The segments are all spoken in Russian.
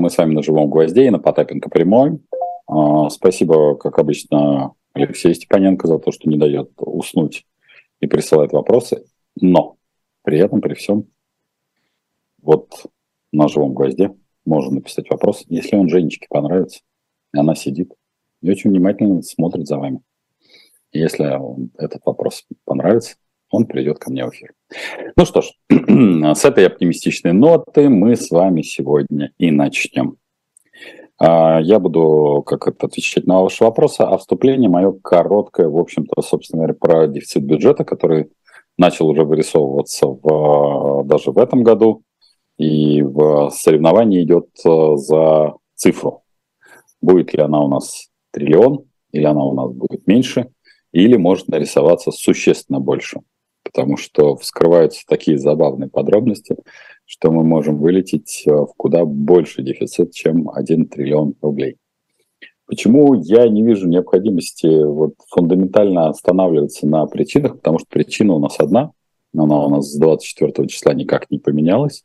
Мы с вами на живом гвозде и на Потапенко прямой. А, спасибо, как обычно, Алексею Степаненко за то, что не дает уснуть и присылает вопросы. Но при этом, при всем, вот на живом гвозде можно написать вопрос, если он Женечке понравится, и она сидит и очень внимательно смотрит за вами. Если этот вопрос понравится, он придет ко мне в эфир. Ну что ж, с этой оптимистичной ноты мы с вами сегодня и начнем. А, я буду как это отвечать на ваши вопросы, а вступление мое короткое, в общем-то, собственно говоря, про дефицит бюджета, который начал уже вырисовываться в, даже в этом году, и в соревновании идет э, за цифру. Будет ли она у нас триллион, или она у нас будет меньше, или может нарисоваться существенно больше потому что вскрываются такие забавные подробности, что мы можем вылететь э, в куда больше дефицит, чем 1 триллион рублей. Почему я не вижу необходимости вот фундаментально останавливаться на причинах, потому что причина у нас одна, она у нас с 24 числа никак не поменялась.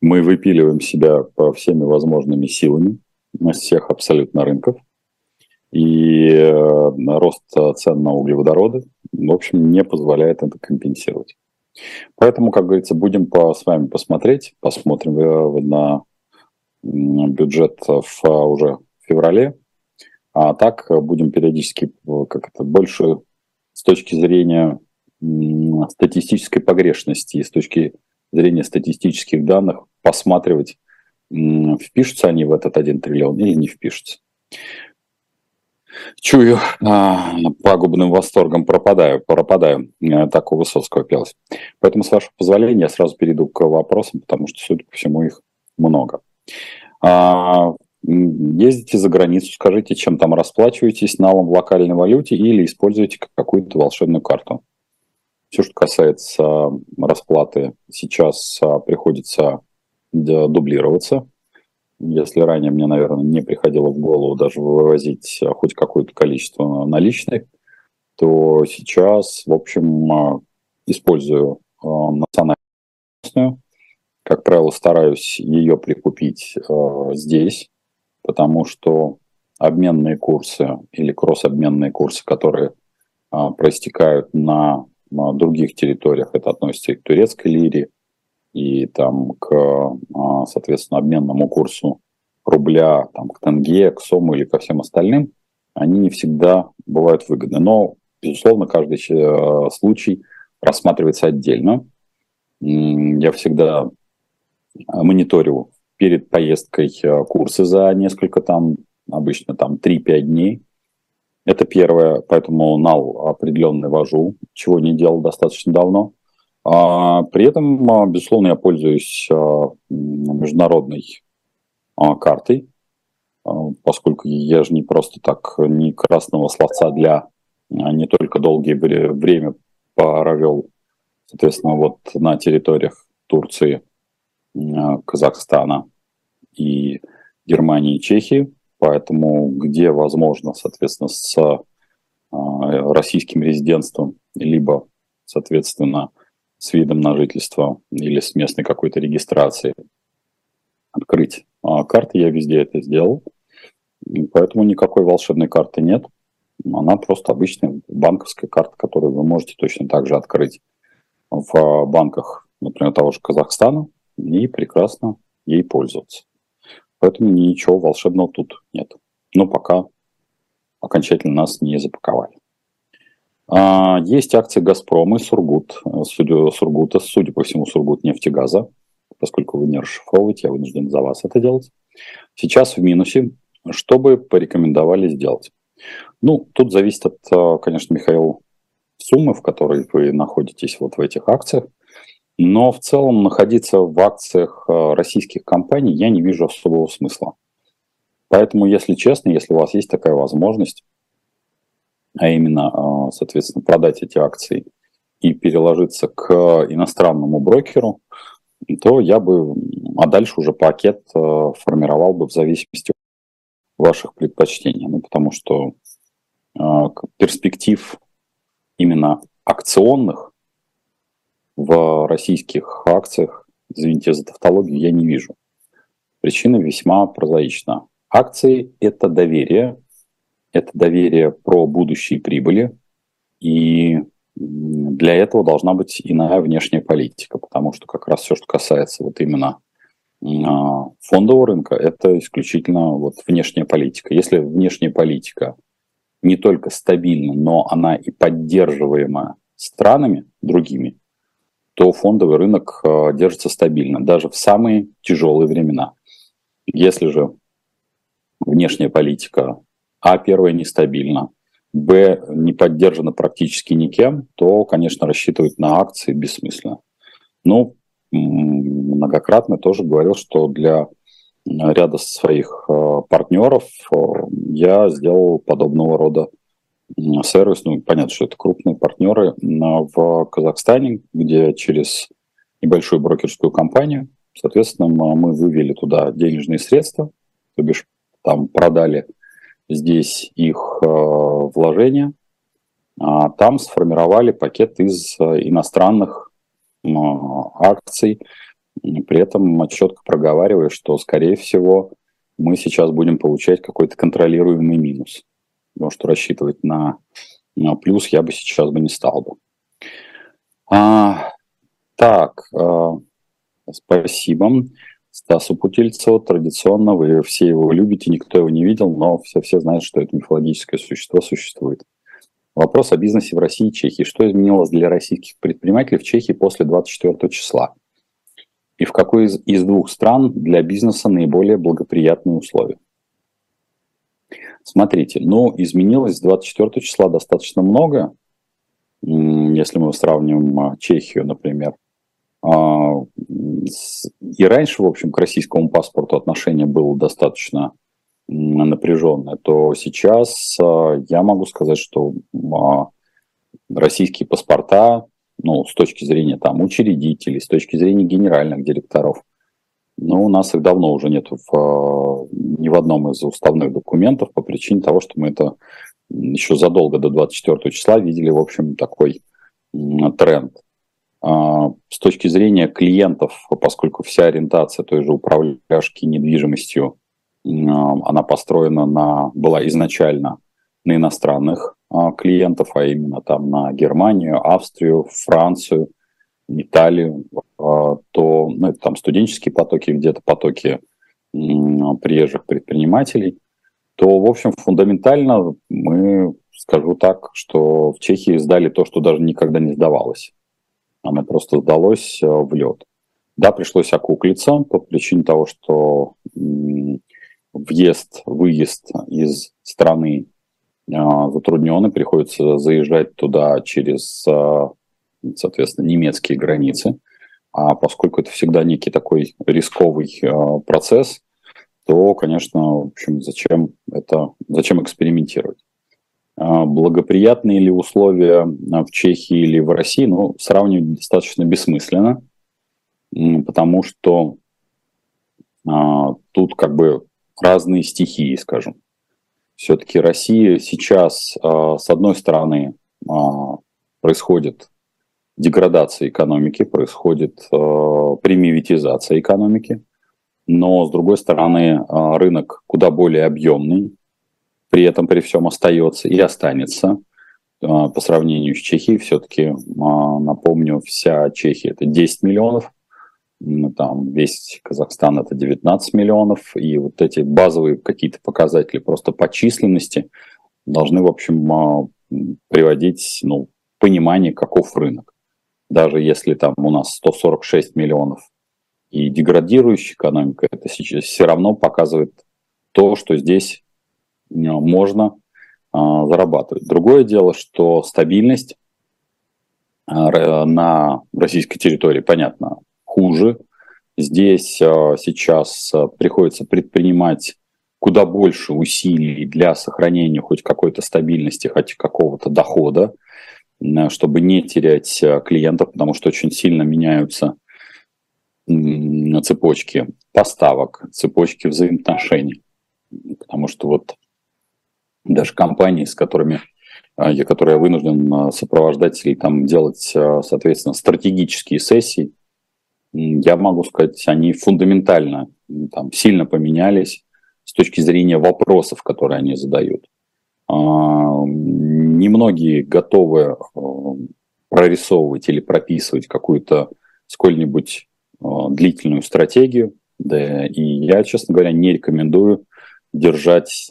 Мы выпиливаем себя по всеми возможными силами на всех абсолютно рынков – и э, рост цен на углеводороды, в общем, не позволяет это компенсировать. Поэтому, как говорится, будем по, с вами посмотреть, посмотрим э, на бюджет в, уже в феврале, а так будем периодически, э, как это, больше с точки зрения статистической погрешности и с точки зрения статистических данных посматривать, впишутся они в этот 1 триллион или не впишутся чую, а, пагубным восторгом пропадаю, пропадаю. Э, так у Высоцкого пелось. Поэтому, с вашего позволения, я сразу перейду к вопросам, потому что, судя по всему, их много. А, ездите за границу, скажите, чем там расплачиваетесь, налом в локальной валюте или используете какую-то волшебную карту. Все, что касается расплаты, сейчас а, приходится дублироваться если ранее мне, наверное, не приходило в голову даже вывозить а, хоть какое-то количество наличных, то сейчас, в общем, а, использую а, национальную. Как правило, стараюсь ее прикупить здесь, потому что обменные курсы или кросс-обменные курсы, которые проистекают на других территориях, это относится и к турецкой лире, и там к, а, соответственно, обменному курсу рубля там, к тенге, к сому или ко всем остальным, они не всегда бывают выгодны. Но, безусловно, каждый э, случай рассматривается отдельно. Я всегда мониторю перед поездкой э, курсы за несколько там, обычно там 3-5 дней. Это первое, поэтому нал определенный вожу, чего не делал достаточно давно. А, при этом, а, безусловно, я пользуюсь а, международной картой, поскольку я же не просто так, не красного словца для не только долгие время провел, соответственно, вот на территориях Турции, Казахстана и Германии Чехии, поэтому где возможно, соответственно, с российским резидентством, либо, соответственно, с видом на жительство или с местной какой-то регистрацией открыть а карты, я везде это сделал. Поэтому никакой волшебной карты нет. Она просто обычная банковская карта, которую вы можете точно так же открыть в банках, например, того же Казахстана, и прекрасно ей пользоваться. Поэтому ничего волшебного тут нет. Но пока окончательно нас не запаковали. А, есть акции «Газпрома» и «Сургут». Судя, «Сургута», судя по всему, «Сургут» нефтегаза. Поскольку вы не расшифровываете, я вынужден за вас это делать. Сейчас в минусе. Что бы порекомендовали сделать? Ну, тут зависит от, а, конечно, Михаил, суммы, в которой вы находитесь вот в этих акциях. Но в целом находиться в акциях а, российских компаний я не вижу особого смысла. Поэтому, если честно, если у вас есть такая возможность, а именно, а, соответственно, продать эти акции и переложиться к иностранному брокеру, то я бы, а дальше уже пакет а, формировал бы в зависимости от ваших предпочтений. Ну, потому что а, перспектив именно акционных в российских акциях, извините за тавтологию, я не вижу. Причина весьма прозаична. Акции – это доверие, это доверие про будущие прибыли, и для этого должна быть иная внешняя политика, потому что как раз все, что касается вот именно а, фондового рынка, это исключительно вот внешняя политика. Если внешняя политика не только стабильна, но она и поддерживаема странами другими, то фондовый рынок а, держится стабильно, даже в самые тяжелые времена. Если же внешняя политика, а, первая, нестабильна, б, не поддержана практически никем, то, конечно, рассчитывать на акции бессмысленно. Ну, многократно тоже говорил, что для ряда своих э, партнеров э, я сделал подобного рода сервис. Ну, понятно, что это крупные партнеры в Казахстане, где через небольшую брокерскую компанию, соответственно, мы вывели туда денежные средства, то бишь там продали здесь их э, вложения, а там сформировали пакет из иностранных акций, при этом четко проговаривая, что, скорее всего, мы сейчас будем получать какой-то контролируемый минус. Потому что рассчитывать на, на плюс я бы сейчас бы не стал бы. А, так, а, спасибо. Стасу Путильцеву традиционно, вы все его любите, никто его не видел, но все, все знают, что это мифологическое существо существует. Вопрос о бизнесе в России и Чехии. Что изменилось для российских предпринимателей в Чехии после 24 числа? И в какой из, из двух стран для бизнеса наиболее благоприятные условия? Смотрите, ну, изменилось с 24 числа достаточно много, если мы сравним а, Чехию, например. А, и раньше, в общем, к российскому паспорту отношение было достаточно напряженное, то сейчас а, я могу сказать, что российские паспорта ну, с точки зрения там учредителей, с точки зрения генеральных директоров. Но у нас их давно уже нет в, э, ни в одном из уставных документов по причине того, что мы это еще задолго до 24 числа видели, в общем, такой тренд. А, с точки зрения клиентов, поскольку вся ориентация той же управляшки недвижимостью, она построена на, была изначально на иностранных а, клиентов, а именно там на Германию, Австрию, Францию, Италию, а, то ну, это там студенческие потоки, где-то потоки приезжих предпринимателей, то, в общем, фундаментально мы, скажу так, что в Чехии сдали то, что даже никогда не сдавалось. Оно просто сдалось э, в лед. Да, пришлось окуклиться по причине того, что въезд, выезд из страны а, затруднены, приходится заезжать туда через, а, соответственно, немецкие границы. А поскольку это всегда некий такой рисковый процесс, то, конечно, в общем, зачем это, зачем экспериментировать? Благоприятные ли условия в Чехии или в России, ну, сравнивать достаточно бессмысленно, потому что а, тут как бы разные стихии, скажем. Все-таки Россия сейчас, а, с одной стороны, а, происходит деградация экономики, происходит а, примивитизация экономики, но, с другой стороны, рынок куда более объемный, при этом при всем остается и останется по сравнению с Чехией. Все-таки, напомню, вся Чехия – это 10 миллионов там весь Казахстан это 19 миллионов, и вот эти базовые какие-то показатели просто по численности должны, в общем, а, приводить ну, понимание, каков рынок. Даже если там у нас 146 миллионов и деградирующая экономика, это сейчас все равно показывает то, что здесь можно а, зарабатывать. Другое дело, что стабильность а, на российской территории, понятно, хуже. Здесь сейчас приходится предпринимать куда больше усилий для сохранения хоть какой-то стабильности, хоть какого-то дохода, чтобы не терять клиентов, потому что очень сильно меняются цепочки поставок, цепочки взаимоотношений. Потому что вот даже компании, с которыми я, которые я вынужден сопровождать или там делать, соответственно, стратегические сессии, я могу сказать, они фундаментально там, сильно поменялись с точки зрения вопросов, которые они задают. А, немногие готовы прорисовывать или прописывать какую-то сколь-нибудь длительную стратегию. Да, и я, честно говоря, не рекомендую держать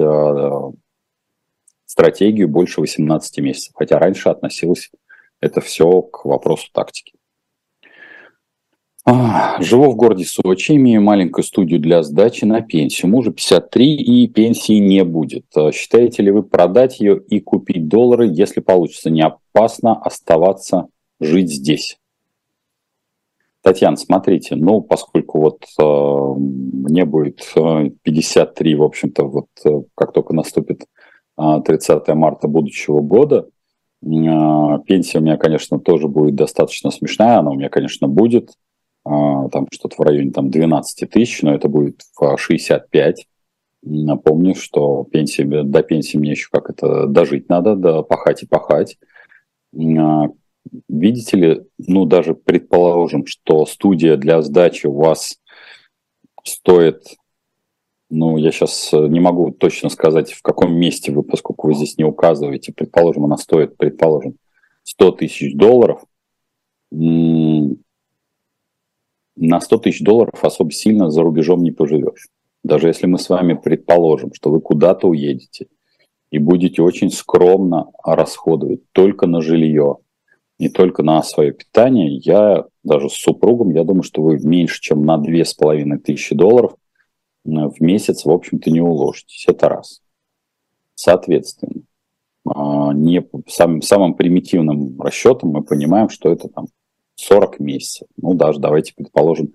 стратегию больше 18 месяцев, хотя раньше относилось это все к вопросу тактики. А, живу в городе Сочи, имею маленькую студию для сдачи на пенсию. Мужу 53 и пенсии не будет. А считаете ли вы продать ее и купить доллары, если получится? Не опасно оставаться жить здесь? Татьяна, смотрите, ну, поскольку вот э, мне будет 53, в общем-то, вот как только наступит 30 марта будущего года, э, пенсия у меня, конечно, тоже будет достаточно смешная, она у меня, конечно, будет, а, там что-то в районе там, 12 тысяч, но это будет в 65. Напомню, что пенсии, до пенсии мне еще как это дожить надо, да пахать и пахать. А, видите ли, ну даже предположим, что студия для сдачи у вас стоит, ну я сейчас не могу точно сказать, в каком месте вы, поскольку вы здесь не указываете, предположим, она стоит, предположим, 100 тысяч долларов, на 100 тысяч долларов особо сильно за рубежом не поживешь. Даже если мы с вами предположим, что вы куда-то уедете и будете очень скромно расходовать только на жилье, не только на свое питание, я даже с супругом, я думаю, что вы меньше, чем на 2500 долларов в месяц, в общем-то, не уложитесь. Это раз. Соответственно, а, не, самым, самым примитивным расчетом мы понимаем, что это там 40 месяцев. Ну, даже давайте предположим,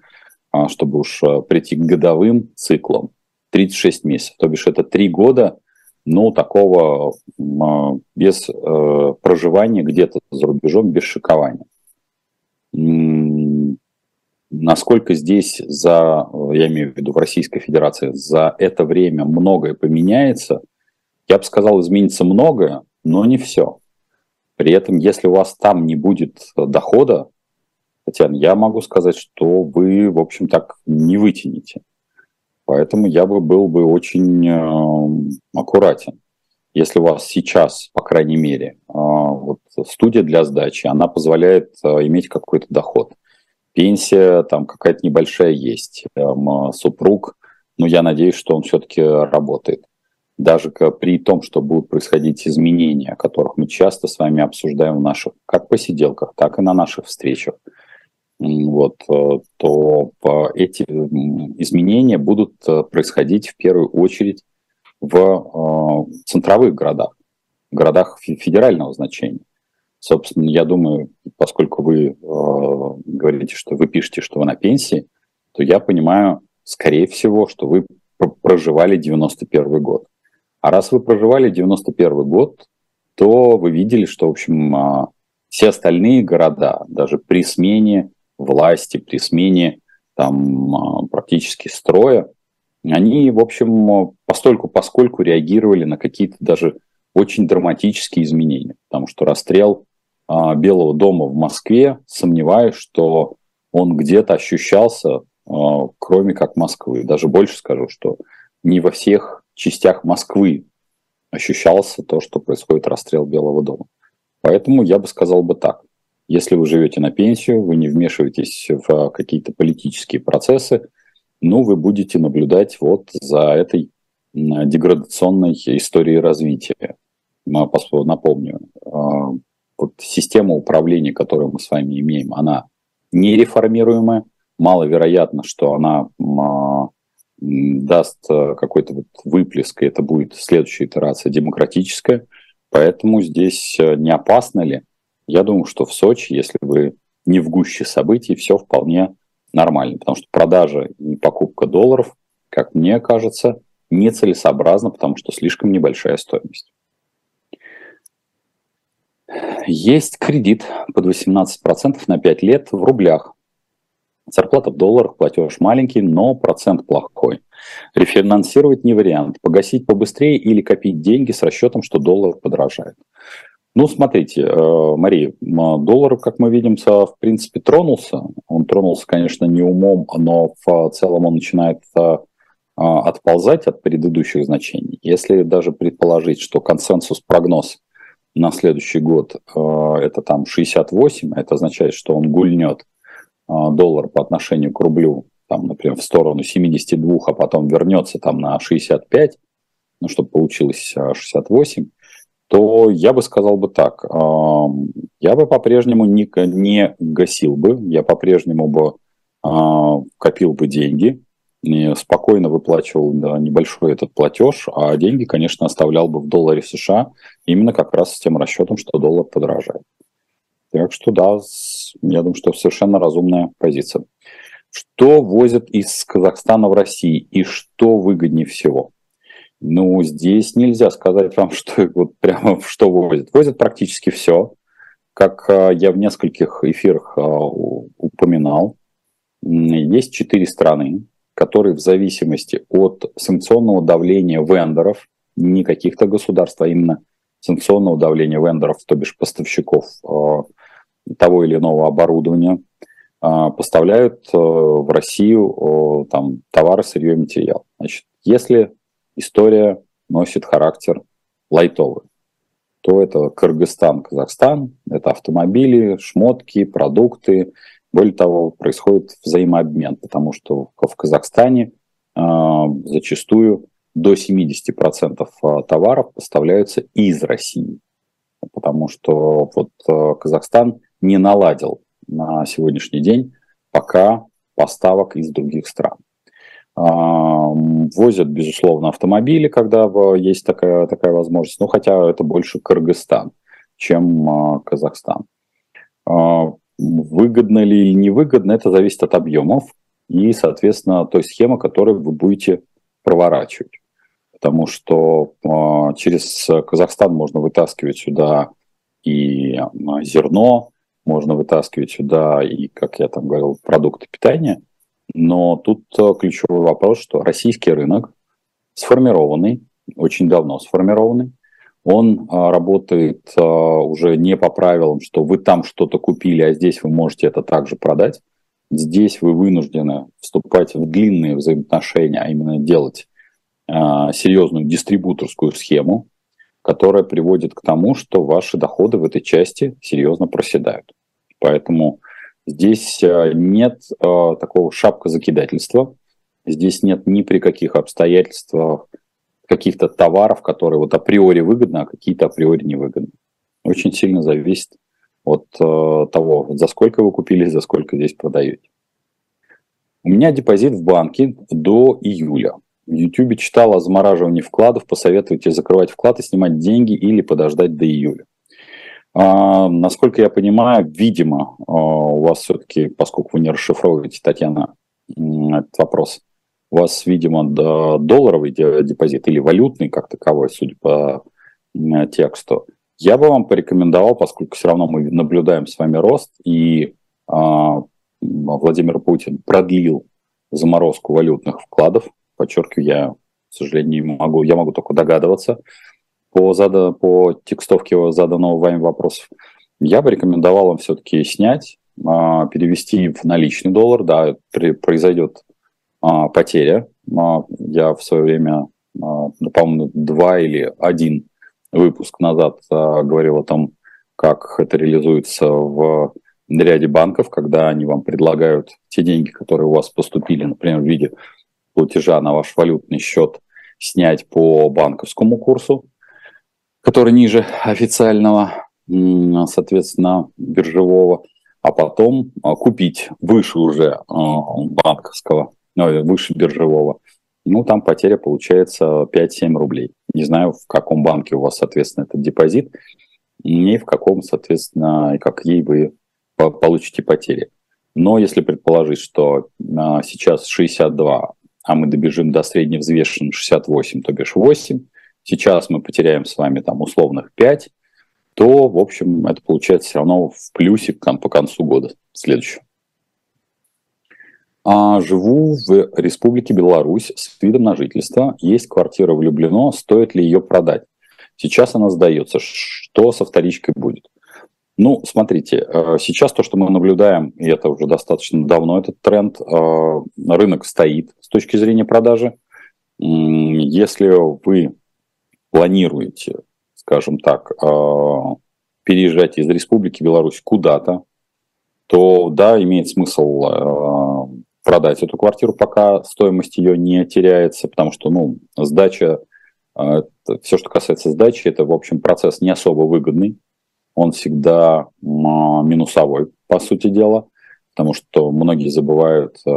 а, чтобы уж а, прийти к годовым циклам, 36 месяцев. То бишь это 3 года, ну, такого а, без э, проживания где-то за рубежом, без шикования. Насколько здесь за, я имею в виду в Российской Федерации, за это время многое поменяется, я бы сказал, изменится многое, но не все. При этом, если у вас там не будет дохода, Татьяна, я могу сказать, что вы, в общем, так не вытянете. Поэтому я бы был бы очень э, аккуратен. Если у вас сейчас, по крайней мере, э, вот студия для сдачи, она позволяет э, иметь какой-то доход. Пенсия там какая-то небольшая есть. Э, супруг, ну, я надеюсь, что он все-таки работает. Даже при том, что будут происходить изменения, о которых мы часто с вами обсуждаем в наших как посиделках, так и на наших встречах – вот, э, то эти изменения будут э, происходить в первую очередь в э, центровых городах, городах федерального значения. Собственно, я думаю, поскольку вы говорите, что вы пишете, что вы на пенсии, то я понимаю, скорее всего, что вы проживали 91 год. А раз вы проживали 91 год, то вы видели, что, в общем, все остальные города, даже при смене власти, при смене там а, практически строя, они, в общем, постольку поскольку реагировали на какие-то даже очень драматические изменения. Потому что расстрел Белого дома в Москве, сомневаюсь, что он где-то ощущался, а, кроме как Москвы. Даже больше скажу, что не во всех частях Москвы ощущался то, что происходит расстрел Белого дома. Поэтому я бы сказал бы так. Если вы живете на пенсию, вы не вмешиваетесь в какие-то политические процессы, ну, вы будете наблюдать вот за этой деградационной историей развития. Напомню, а, вот система управления, которую мы с вами имеем, она нереформируемая. Маловероятно, что она а, даст какой-то вот выплеск, и это будет следующая итерация демократическая. Поэтому здесь э, не опасно ли я думаю, что в Сочи, если вы не в гуще событий, все вполне нормально, потому что продажа и покупка долларов, как мне кажется, нецелесообразно, потому что слишком небольшая стоимость. Есть кредит под 18% на 5 лет в рублях. Зарплата в долларах, платеж маленький, но процент плохой. Рефинансировать не вариант. Погасить побыстрее или копить деньги с расчетом, что доллар подорожает. Ну, смотрите, э, Мария, доллар, как мы видим, в принципе, тронулся. Он тронулся, конечно, не умом, но в целом он начинает э, отползать от предыдущих значений. Если даже предположить, что консенсус-прогноз на следующий год э, это там 68, это означает, что он гульнет доллар по отношению к рублю, там, например, в сторону 72, а потом вернется там на 65, ну, чтобы получилось 68, то я бы сказал бы так. Я бы по-прежнему не, не гасил бы, я по-прежнему бы копил бы деньги, спокойно выплачивал небольшой этот платеж, а деньги, конечно, оставлял бы в долларе США, именно как раз с тем расчетом, что доллар подорожает. Так что да, я думаю, что совершенно разумная позиция. Что возят из Казахстана в Россию и что выгоднее всего? Ну, здесь нельзя сказать вам, что вот прямо что возят. Возят практически все. Как а, я в нескольких эфирах а, упоминал, есть четыре страны, которые в зависимости от санкционного давления вендоров, не каких-то государств, а именно санкционного давления вендоров, то бишь поставщиков а, того или иного оборудования, поставляют в Россию там, товары, сырье и материал. Значит, если история носит характер лайтовый. То это Кыргызстан, Казахстан, это автомобили, шмотки, продукты. Более того, происходит взаимообмен, потому что в Казахстане э, зачастую до 70% а, товаров поставляются из России. Потому что вот э, Казахстан не наладил на сегодняшний день пока поставок из других стран. Возят, безусловно, автомобили, когда есть такая, такая возможность, ну, хотя это больше Кыргызстан, чем а, Казахстан. А, выгодно ли или невыгодно, это зависит от объемов и, соответственно, той схемы, которую вы будете проворачивать. Потому что а, через Казахстан можно вытаскивать сюда и зерно, можно вытаскивать сюда и, как я там говорил, продукты питания – но тут э, ключевой вопрос, что российский рынок сформированный, очень давно сформированный, он а, работает а, уже не по правилам, что вы там что-то купили, а здесь вы можете это также продать. Здесь вы вынуждены вступать в длинные взаимоотношения, а именно делать а, серьезную дистрибуторскую схему, которая приводит к тому, что ваши доходы в этой части серьезно проседают. Поэтому Здесь нет такого шапкозакидательства, здесь нет ни при каких обстоятельствах каких-то товаров, которые вот априори выгодны, а какие-то априори невыгодны. Очень сильно зависит от э, того, за сколько вы купили, за сколько здесь продаете. У меня депозит в банке до июля. В YouTube читал о замораживании вкладов. Посоветуйте закрывать вклад и снимать деньги или подождать до июля. А, насколько я понимаю, видимо, а, у вас все-таки, поскольку вы не расшифровываете, Татьяна, этот вопрос, у вас, видимо, долларовый депозит или валютный как таковой, судя по тексту. Я бы вам порекомендовал, поскольку все равно мы наблюдаем с вами рост, и а, Владимир Путин продлил заморозку валютных вкладов, подчеркиваю, я, к сожалению, не могу, я могу только догадываться, по, зада, по текстовке заданного вами вопросов, я бы рекомендовал вам все-таки снять, а, перевести в наличный доллар, да, произойдет а, потеря. А, я в свое время, ну, по-моему, два или один выпуск назад говорил о том, как это реализуется в ряде банков, когда они вам предлагают те деньги, которые у вас поступили, например, в виде платежа на ваш валютный счет, снять по банковскому курсу, который ниже официального, соответственно, биржевого, а потом а, купить выше уже а, банковского, выше биржевого. Ну, там потеря получается 5-7 рублей. Не знаю, в каком банке у вас, соответственно, этот депозит, и в каком, соответственно, как ей вы получите потери. Но если предположить, что а, сейчас 62, а мы добежим до средневзвешенного 68, то бишь 8, сейчас мы потеряем с вами там условных 5, то, в общем, это получается все равно в плюсик там, по концу года следующего. А, живу в Республике Беларусь с видом на жительство. Есть квартира в Люблино. Стоит ли ее продать? Сейчас она сдается. Что со вторичкой будет? Ну, смотрите, э, сейчас то, что мы наблюдаем, и это уже достаточно давно этот тренд, э, рынок стоит с точки зрения продажи. Если вы планируете, скажем так, э, переезжать из Республики Беларусь куда-то, то да, имеет смысл продать эту квартиру, пока стоимость ее не теряется, потому что, ну, сдача, все, что касается сдачи, это, в общем, процесс не особо выгодный он всегда минусовой, по сути дела, потому что многие забывают э,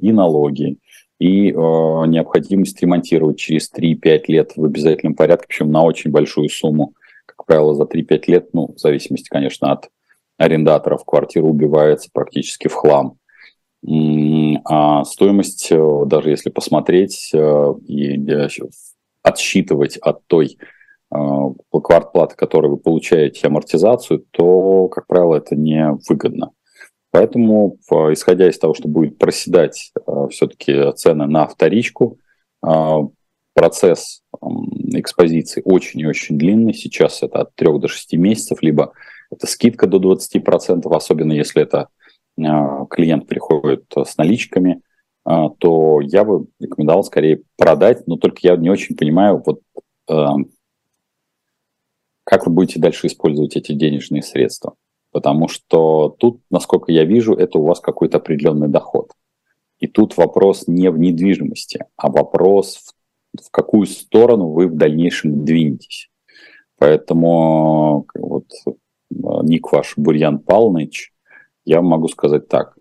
и налоги, и э, необходимость ремонтировать через 3-5 лет в обязательном порядке, причем на очень большую сумму. Как правило, за 3-5 лет, ну, в зависимости, конечно, от арендаторов, квартира убивается практически в хлам. А стоимость, э, даже если посмотреть и отсчитывать от той Э, квартплаты, которые вы получаете амортизацию, то, как правило, это не выгодно. Поэтому, исходя из того, что будет проседать э, все-таки цены на вторичку, э, процесс экспозиции очень и очень длинный. Сейчас это от 3 до 6 месяцев, либо это скидка до 20%, особенно если это клиент приходит с наличками, то я бы рекомендовал скорее продать, но только я не очень понимаю, вот как вы будете дальше использовать эти денежные средства? Потому что тут, насколько я вижу, это у вас какой-то определенный доход. И тут вопрос не в недвижимости, а вопрос в, в какую сторону вы в дальнейшем двинетесь. Поэтому вот ник ваш Бурьян Павлович, я могу сказать так.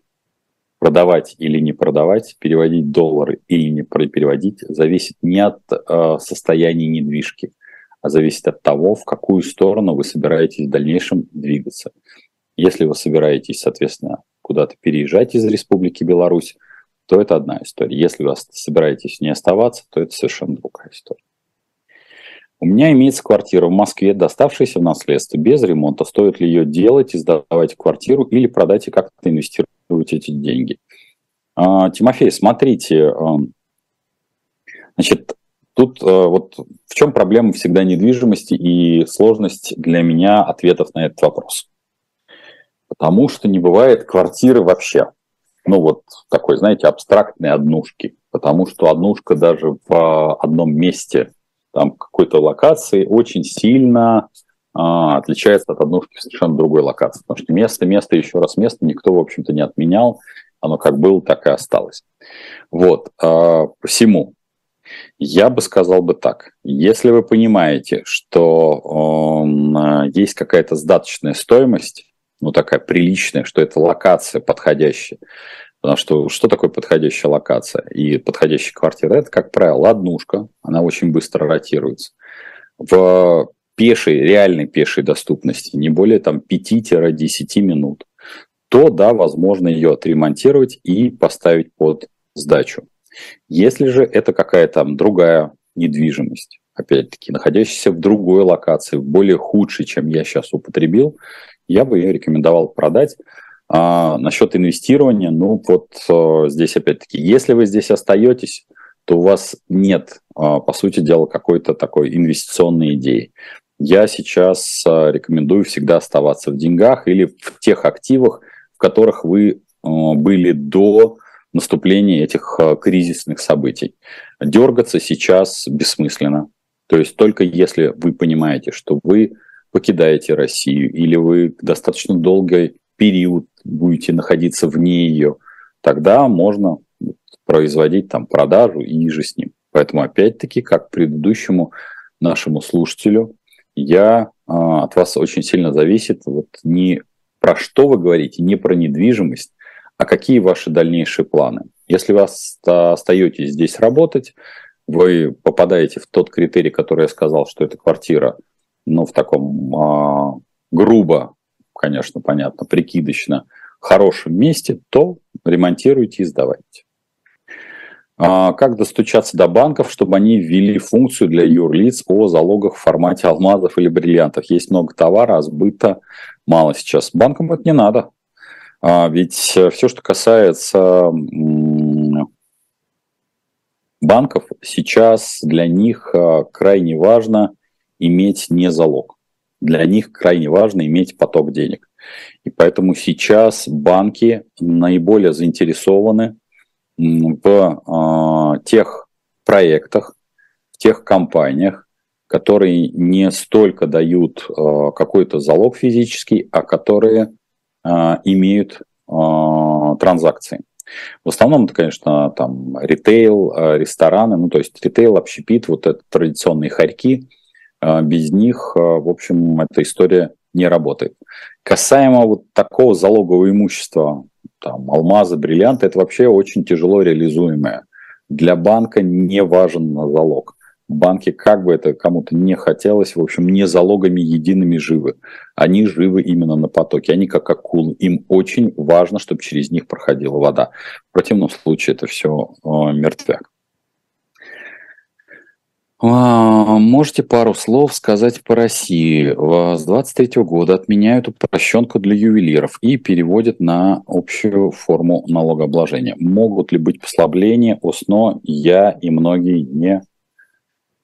Продавать или не продавать, переводить доллары или не переводить, зависит не от э, состояния недвижки, а зависит от того, в какую сторону вы собираетесь в дальнейшем двигаться. Если вы собираетесь, соответственно, куда-то переезжать из Республики Беларусь, то это одна история. Если вы собираетесь не оставаться, то это совершенно другая история. У меня имеется квартира в Москве, доставшаяся в наследство без ремонта. Стоит ли ее делать и сдавать квартиру или продать и как-то инвестировать эти деньги? А, Тимофей, смотрите, значит, Тут э, вот в чем проблема всегда недвижимости и сложность для меня ответов на этот вопрос. Потому что не бывает квартиры вообще. Ну вот такой, знаете, абстрактной однушки. Потому что однушка даже в одном месте, там какой-то локации очень сильно а, отличается от однушки в совершенно другой локации. Потому что место, место, еще раз место никто, в общем-то, не отменял. Оно как было, так и осталось. Вот. А, посему я бы сказал бы так. Если вы понимаете, что э, есть какая-то сдаточная стоимость, ну такая приличная, что это локация подходящая, потому что что такое подходящая локация и подходящая квартира? Это, как правило, однушка, она очень быстро ротируется. В пешей, реальной пешей доступности не более там 5-10 минут, то да, возможно ее отремонтировать и поставить под сдачу. Если же это какая-то другая недвижимость, опять-таки, находящаяся в другой локации, в более худшей, чем я сейчас употребил, я бы ее рекомендовал продать. А насчет инвестирования, ну вот а, здесь опять-таки, если вы здесь остаетесь, то у вас нет, а, по сути дела, какой-то такой инвестиционной идеи. Я сейчас а, рекомендую всегда оставаться в деньгах или в тех активах, в которых вы а, были до наступления этих э, кризисных событий. Дергаться сейчас бессмысленно. То есть только если вы понимаете, что вы покидаете Россию или вы достаточно долгий период будете находиться вне ее, тогда можно производить там продажу и же с ним. Поэтому опять-таки, как предыдущему нашему слушателю, я э, от вас очень сильно зависит вот не про что вы говорите, не про недвижимость, а какие ваши дальнейшие планы. Если вы остаетесь здесь работать, вы попадаете в тот критерий, который я сказал, что это квартира, ну, в таком а, грубо, конечно, понятно, прикидочно, хорошем месте, то ремонтируйте и сдавайте. А, как достучаться до банков, чтобы они ввели функцию для юрлиц о залогах в формате алмазов или бриллиантов? Есть много товара, а сбыта мало сейчас. Банкам это не надо. А, ведь все, что касается банков, сейчас для них э, крайне важно иметь не залог. Для них крайне важно иметь поток денег. И поэтому сейчас банки наиболее заинтересованы в э, тех проектах, в тех компаниях, которые не столько дают э, какой-то залог физический, а которые э, имеют э, транзакции. В основном это, конечно, там ритейл, рестораны, ну то есть ритейл, общепит, вот это традиционные хорьки, без них, э, в общем, эта история не работает. Касаемо вот такого залогового имущества, там, алмазы, бриллианты, это вообще очень тяжело реализуемое. Для банка не важен залог. Банки, как бы это кому-то не хотелось, в общем, не залогами едиными живы. Они живы именно на потоке. Они как акулы. Им очень важно, чтобы через них проходила вода. В противном случае это все э, мертвяк. А, можете пару слов сказать по России? С 23 года отменяют упрощенку для ювелиров и переводят на общую форму налогообложения. Могут ли быть послабления? ОСНО я и многие не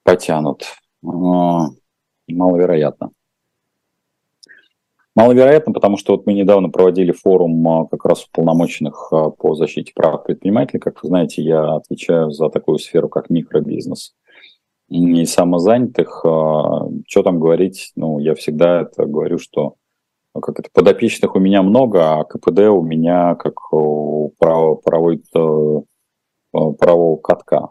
потянут. А, маловероятно. Маловероятно, потому что вот мы недавно проводили форум а, как раз уполномоченных по защите прав предпринимателей. Как вы знаете, я отвечаю за такую сферу, как микробизнес и самозанятых, а, что там говорить, ну, я всегда это говорю, что ну, как это, подопечных у меня много, а КПД у меня как у право, правой, э, правого катка.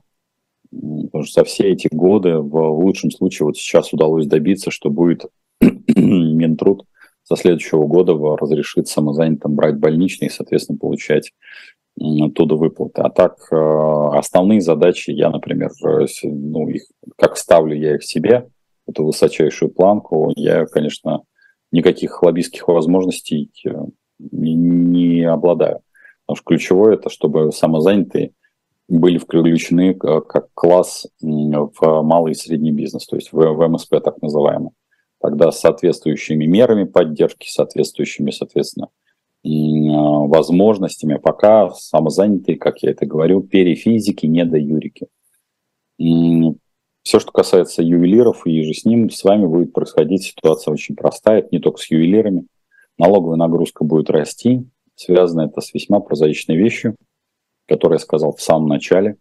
Потому что за все эти годы, в лучшем случае, вот сейчас удалось добиться, что будет Минтруд со следующего года разрешит самозанятым брать больничный и, соответственно, получать оттуда выплаты. А так э, основные задачи я, например, э, ну, их, как ставлю я их себе, эту высочайшую планку, я, конечно, никаких лоббистских возможностей э, не, не обладаю. Потому что ключевое это, чтобы самозанятые были включены как класс в малый и средний бизнес, то есть в, в МСП так называемый. Тогда соответствующими мерами поддержки, соответствующими, соответственно, возможностями, пока самозанятые, как я это говорю, перифизики, не до юрики. Все, что касается ювелиров и же с ним, с вами будет происходить ситуация очень простая, это не только с ювелирами. Налоговая нагрузка будет расти, связано это с весьма прозаичной вещью, которую я сказал в самом начале.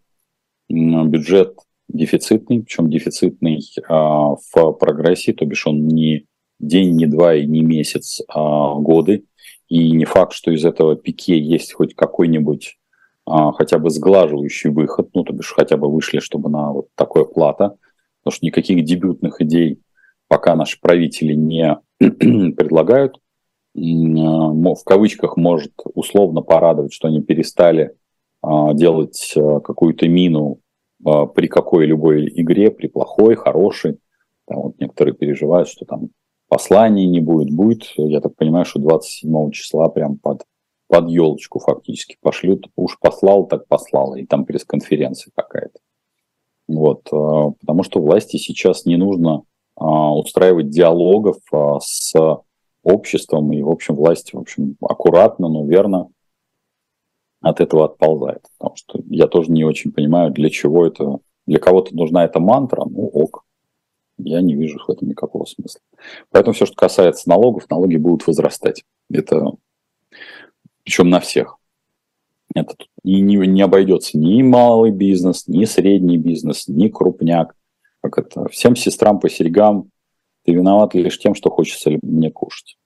Бюджет дефицитный, причем дефицитный а, в прогрессии, то бишь он не день, не два и не месяц, а годы. И не факт, что из этого пике есть хоть какой-нибудь а, хотя бы сглаживающий выход, ну, то бишь хотя бы вышли, чтобы на вот такое плата, потому что никаких дебютных идей пока наши правители не предлагают. А, в кавычках может условно порадовать, что они перестали а, делать какую-то мину при какой любой игре, при плохой, хорошей. Там вот некоторые переживают, что там посланий не будет. Будет, я так понимаю, что 27 числа прям под, под елочку фактически пошлют. Уж послал, так послал. И там пресс-конференция какая-то. Вот, э, потому что власти сейчас не нужно а, устраивать диалогов а, с обществом, и, в общем, власть, в общем, аккуратно, но верно от этого отползает. Потому что я тоже не очень понимаю, для чего это, для кого-то нужна эта мантра, ну ок, я не вижу в этом никакого смысла. Поэтому все, что касается налогов, налоги будут возрастать. Это причем на всех. Это и не, не обойдется ни малый бизнес, ни средний бизнес, ни крупняк. Как это? Всем сестрам по серьгам ты виноват лишь тем, что хочется мне кушать.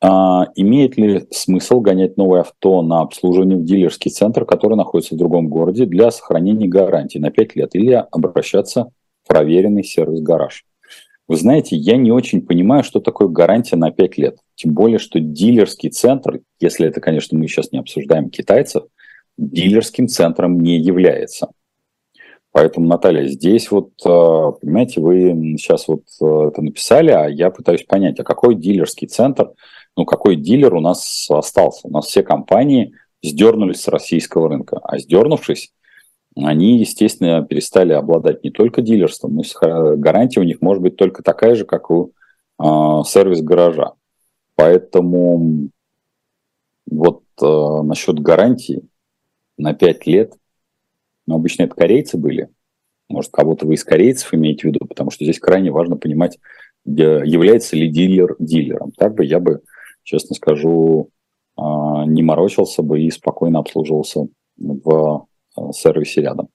А, имеет ли смысл гонять новое авто на обслуживание в дилерский центр, который находится в другом городе, для сохранения гарантии на 5 лет, или обращаться проверенный сервис-гараж. Вы знаете, я не очень понимаю, что такое гарантия на 5 лет. Тем более, что дилерский центр, если это, конечно, мы сейчас не обсуждаем китайцев, дилерским центром не является. Поэтому, Наталья, здесь вот, э, понимаете, вы сейчас вот э, это написали, а я пытаюсь понять, а какой дилерский центр, ну какой дилер у нас остался? У нас все компании сдернулись с российского рынка, а сдернувшись, они, естественно, перестали обладать не только дилерством, но и гарантия у них может быть только такая же, как у э, сервис-гаража. Поэтому вот э, насчет гарантии на 5 лет, ну, обычно это корейцы были, Может, кого-то вы из корейцев имеете в виду, потому что здесь крайне важно понимать, является ли дилер дилером. Так бы я бы, честно скажу, а, не морочился бы и спокойно обслуживался в сервисе рядом.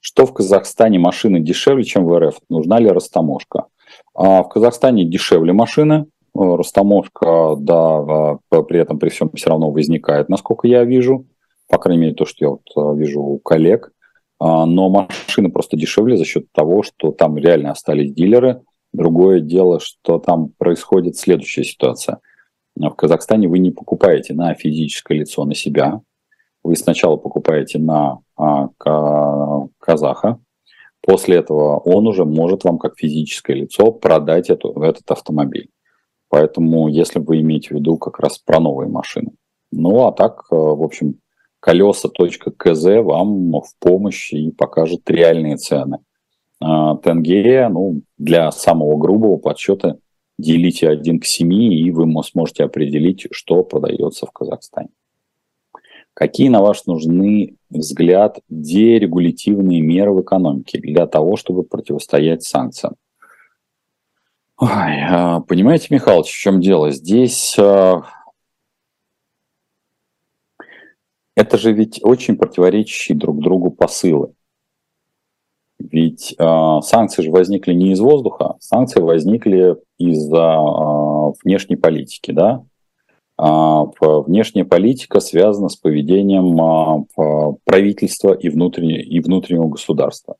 Что в Казахстане машины дешевле, чем в РФ? Нужна ли растаможка? А в Казахстане дешевле машины, растаможка, да, при этом при всем все равно возникает, насколько я вижу, по крайней мере, то, что я вот вижу у коллег. Но машины просто дешевле за счет того, что там реально остались дилеры. Другое дело, что там происходит следующая ситуация – в Казахстане вы не покупаете на физическое лицо, на себя. Вы сначала покупаете на а, казаха, после этого он уже может вам как физическое лицо продать эту, этот автомобиль. Поэтому, если вы имеете в виду как раз про новые машины. Ну, а так, э, в общем, колеса.кз вам в помощь и покажет реальные цены. А, тенге, ну, для самого грубого подсчета делите 1 к 7, и вы сможете определить, что продается в Казахстане. Какие, на ваш нужны взгляд, дерегулятивные меры в экономике для того, чтобы противостоять санкциям? Ой, а, понимаете, Михалыч, в чем дело? Здесь а, это же ведь очень противоречащие друг другу посылы. Ведь э, санкции же возникли не из воздуха, санкции возникли из-за э, внешней политики, да. Э, внешняя политика связана с поведением э, правительства и, внутренне, и внутреннего государства.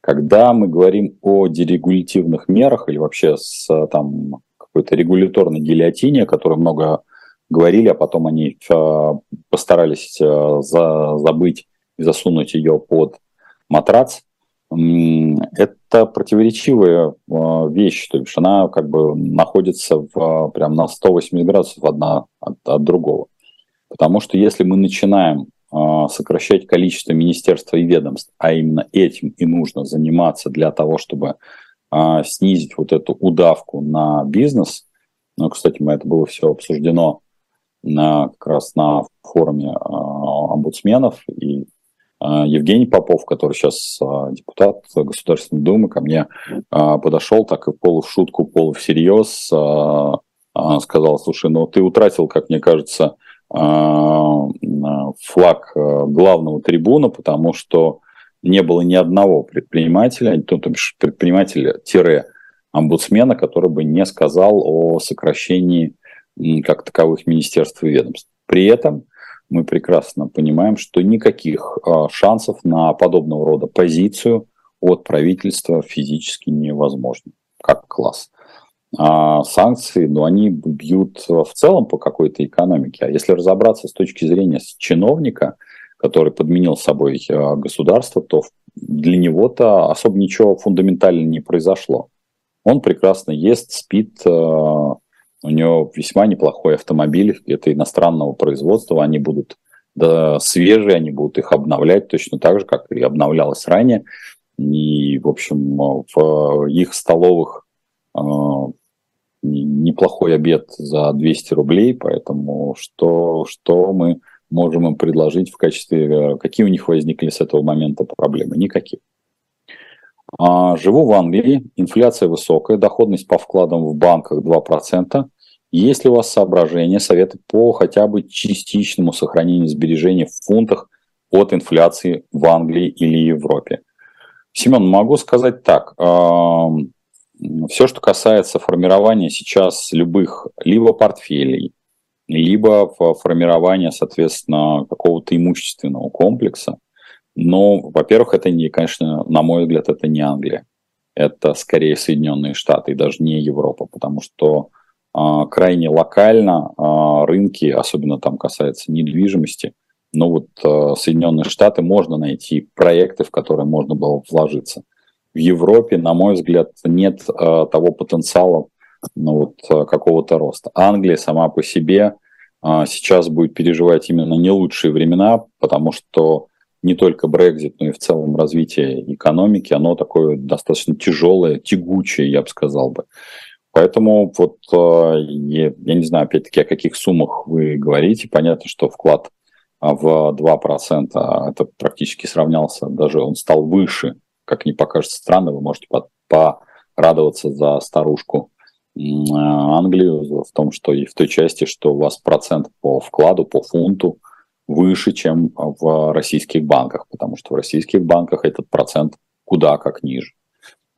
Когда мы говорим о дерегулятивных мерах или вообще с там, какой-то регуляторной гильотине, о которой много говорили, а потом они э, постарались за, забыть и засунуть ее под матрац, это противоречивая а, вещь, то есть она как бы находится в, прям на 180 градусов одна от, от другого. Потому что если мы начинаем а, сокращать количество министерств и ведомств, а именно этим и нужно заниматься для того, чтобы а, снизить вот эту удавку на бизнес, ну, кстати, мы это было все обсуждено на, как раз на форуме омбудсменов, и а, Евгений Попов, который сейчас а, депутат Государственной Думы, ко мне а, подошел так и полу в шутку, полу всерьез, сказал, слушай, ну ты утратил, как мне кажется, флаг главного трибуна, потому что не было ни одного предпринимателя, то, то бишь предпринимателя-омбудсмена, который бы не сказал о сокращении как таковых министерств и ведомств. При этом мы прекрасно понимаем, что никаких а, шансов на подобного рода позицию от правительства физически невозможно, как класс. А санкции, ну, они бьют в целом по какой-то экономике. А если разобраться с точки зрения чиновника, который подменил собой а, государство, то для него-то особо ничего фундаментально не произошло. Он прекрасно ест, спит, а, у него весьма неплохой автомобиль, это иностранного производства, они будут да, свежие, они будут их обновлять точно так же, как и обновлялось ранее. И, в общем, в их столовых э, неплохой обед за 200 рублей, поэтому что, что мы можем им предложить в качестве, какие у них возникли с этого момента проблемы? Никаких. А, живу в Англии, инфляция высокая, доходность по вкладам в банках 2%. Есть ли у вас соображения, советы по хотя бы частичному сохранению сбережений в фунтах от инфляции в Англии или Европе? Семен, могу сказать так. Все, что касается формирования сейчас любых либо портфелей, либо формирования, соответственно, какого-то имущественного комплекса, но, во-первых, это не, конечно, на мой взгляд, это не Англия. Это скорее Соединенные Штаты и даже не Европа, потому что э, крайне локально э, рынки, особенно там касается недвижимости, но вот э, Соединенные Штаты можно найти проекты, в которые можно было вложиться. В Европе, на мой взгляд, нет э, того потенциала ну, вот, э, какого-то роста. Англия сама по себе э, сейчас будет переживать именно не лучшие времена, потому что не только Brexit, но и в целом развитие экономики, оно такое достаточно тяжелое, тягучее, я бы сказал бы. Поэтому вот э, я, не знаю, опять-таки, о каких суммах вы говорите. Понятно, что вклад а, в 2% это практически сравнялся, даже он стал выше как ни покажется странно, вы можете порадоваться за старушку Англию в том, что и в той части, что у вас процент по вкладу, по фунту выше, чем в российских банках, потому что в российских банках этот процент куда как ниже.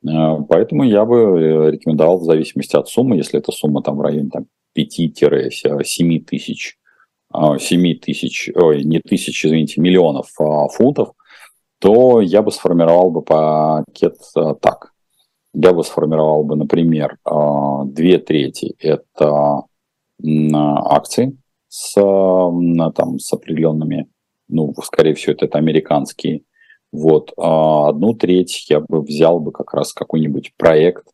Э, поэтому я бы э, рекомендовал в зависимости от суммы, если эта сумма там в районе там, 5-7 тысяч, 7 тысяч, ой, не тысяч, извините, миллионов а, фунтов, то я бы сформировал бы пакет э, так. Я бы сформировал бы, например, две трети – это акции с, там, с определенными, ну, скорее всего, это американские вот. А одну треть я бы взял бы как раз какой-нибудь проект,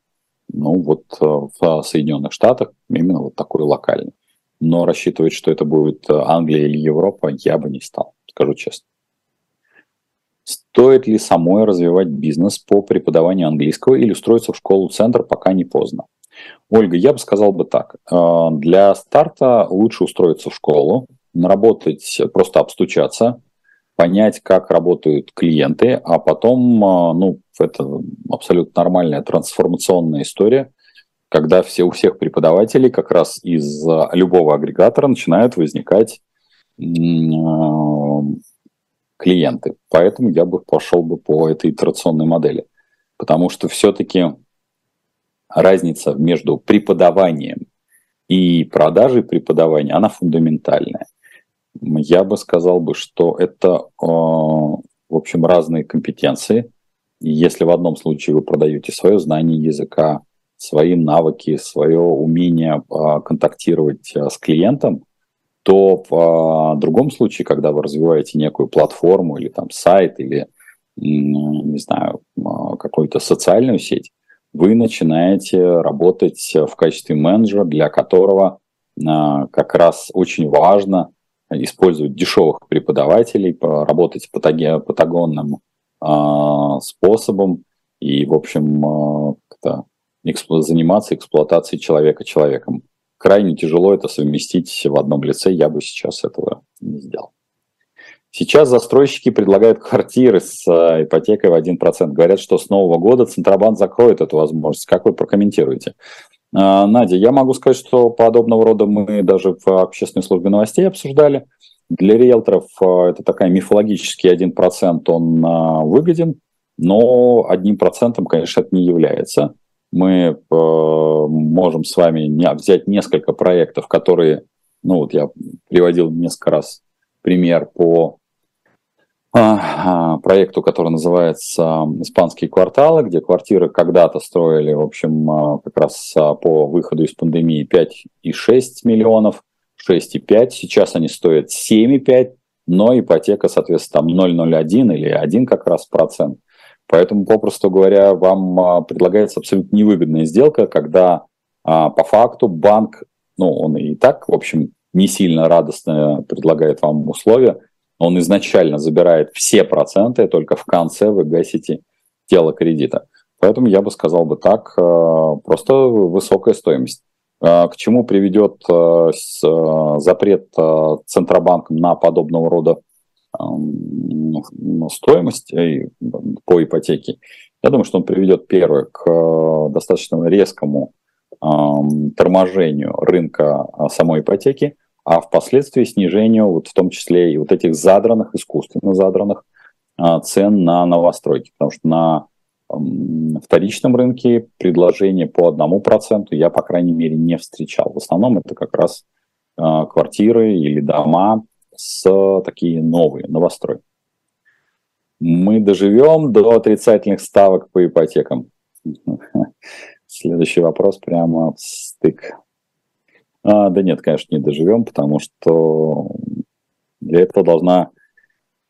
ну вот э, в Соединенных Штатах, именно вот такой локальный. Но рассчитывать, что это будет Англия или Европа, я бы не стал, скажу честно. Стоит ли самой развивать бизнес по преподаванию английского или устроиться в школу-центр, пока не поздно? Ольга, я бы сказал бы так. Э, для старта лучше устроиться в школу, наработать, просто обстучаться, понять, как работают клиенты, а потом, а, ну, это абсолютно нормальная трансформационная история, когда все, у всех преподавателей как раз из а, любого агрегатора начинают возникать клиенты. Поэтому я бы пошел бы по этой итерационной модели. Потому что все-таки разница между преподаванием и продажей преподавания, она фундаментальная. Я бы сказал бы, что это, э, в общем, разные компетенции. Если в одном случае вы продаете свое знание языка, свои навыки, свое умение э, контактировать э, с клиентом, то в другом случае, когда вы развиваете некую платформу или там сайт или, не знаю, какую-то социальную сеть, вы начинаете работать в качестве менеджера, для которого как раз очень важно использовать дешевых преподавателей, работать патагонным э, способом и, в общем, э, заниматься эксплуатацией человека человеком. Крайне тяжело это совместить в одном лице, я бы сейчас этого не сделал. Сейчас застройщики предлагают квартиры с э, ипотекой в 1%. Говорят, что с нового года Центробанк закроет эту возможность. Как вы прокомментируете? А, Надя, я могу сказать, что подобного рода мы даже в общественной службе новостей обсуждали. Для риэлторов а, это такая мифологический 1%, он выгоден, но одним процентом, конечно, это не является. Мы можем с вами взять несколько проектов, которые, ну вот я приводил несколько раз пример по проекту, который называется «Испанские кварталы», где квартиры когда-то строили, в общем, а, как раз а, по выходу из пандемии 5,6 миллионов, 6,5, сейчас они стоят 7,5, но ипотека, соответственно, там 0,01 или 1 как раз процент. Поэтому, попросту говоря, вам предлагается абсолютно невыгодная сделка, когда по факту банк, ну, он и так, в общем, не сильно радостно предлагает вам условия, он изначально забирает все проценты, только в конце вы гасите тело кредита. Поэтому я бы сказал бы так, э, просто высокая стоимость. Э, к чему приведет э, запрет Центробанком на подобного рода эм, стоимость по ипотеке? Я думаю, что он приведет, первое, к достаточно резкому эм, торможению рынка самой ипотеки, а впоследствии снижению, вот в том числе и вот этих задранных, искусственно задранных а, цен на новостройки. Потому что на вторичном рынке предложение по одному проценту я, по крайней мере, не встречал. В основном это как раз а, квартиры или дома с такие новые, новостройки. Мы доживем до отрицательных ставок по ипотекам. Следующий вопрос прямо в стык. А, да нет, конечно, не доживем, потому что для этого должна